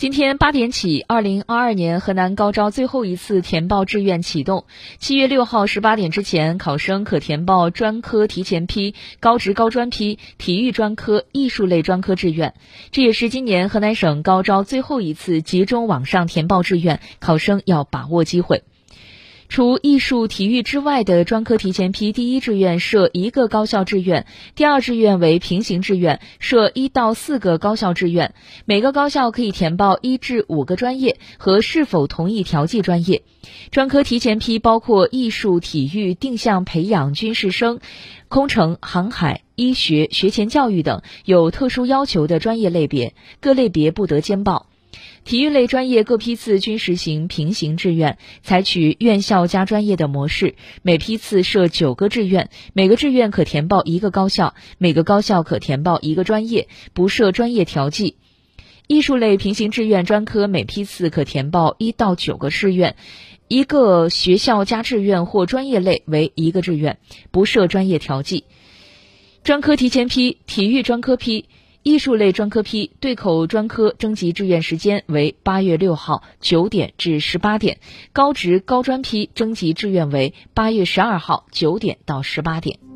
今天八点起，二零二二年河南高招最后一次填报志愿启动。七月六号十八点之前，考生可填报专科提前批、高职高专批、体育专科、艺术类专科志愿。这也是今年河南省高招最后一次集中网上填报志愿，考生要把握机会。除艺术、体育之外的专科提前批，第一志愿设一个高校志愿，第二志愿为平行志愿，设一到四个高校志愿。每个高校可以填报一至五个专业和是否同意调剂专业。专科提前批包括艺术、体育、定向培养、军事生、空乘、航海、医学、学前教育等有特殊要求的专业类别，各类别不得兼报。体育类专业各批次均实行平行志愿，采取院校加专业的模式，每批次设九个志愿，每个志愿可填报一个高校，每个高校可填报一个专业，不设专业调剂。艺术类平行志愿专科每批次可填报一到九个志愿，一个学校加志愿或专业类为一个志愿，不设专业调剂。专科提前批，体育专科批。艺术类专科批对口专科征集志愿时间为八月六号九点至十八点，高职高专批征集志愿为八月十二号九点到十八点。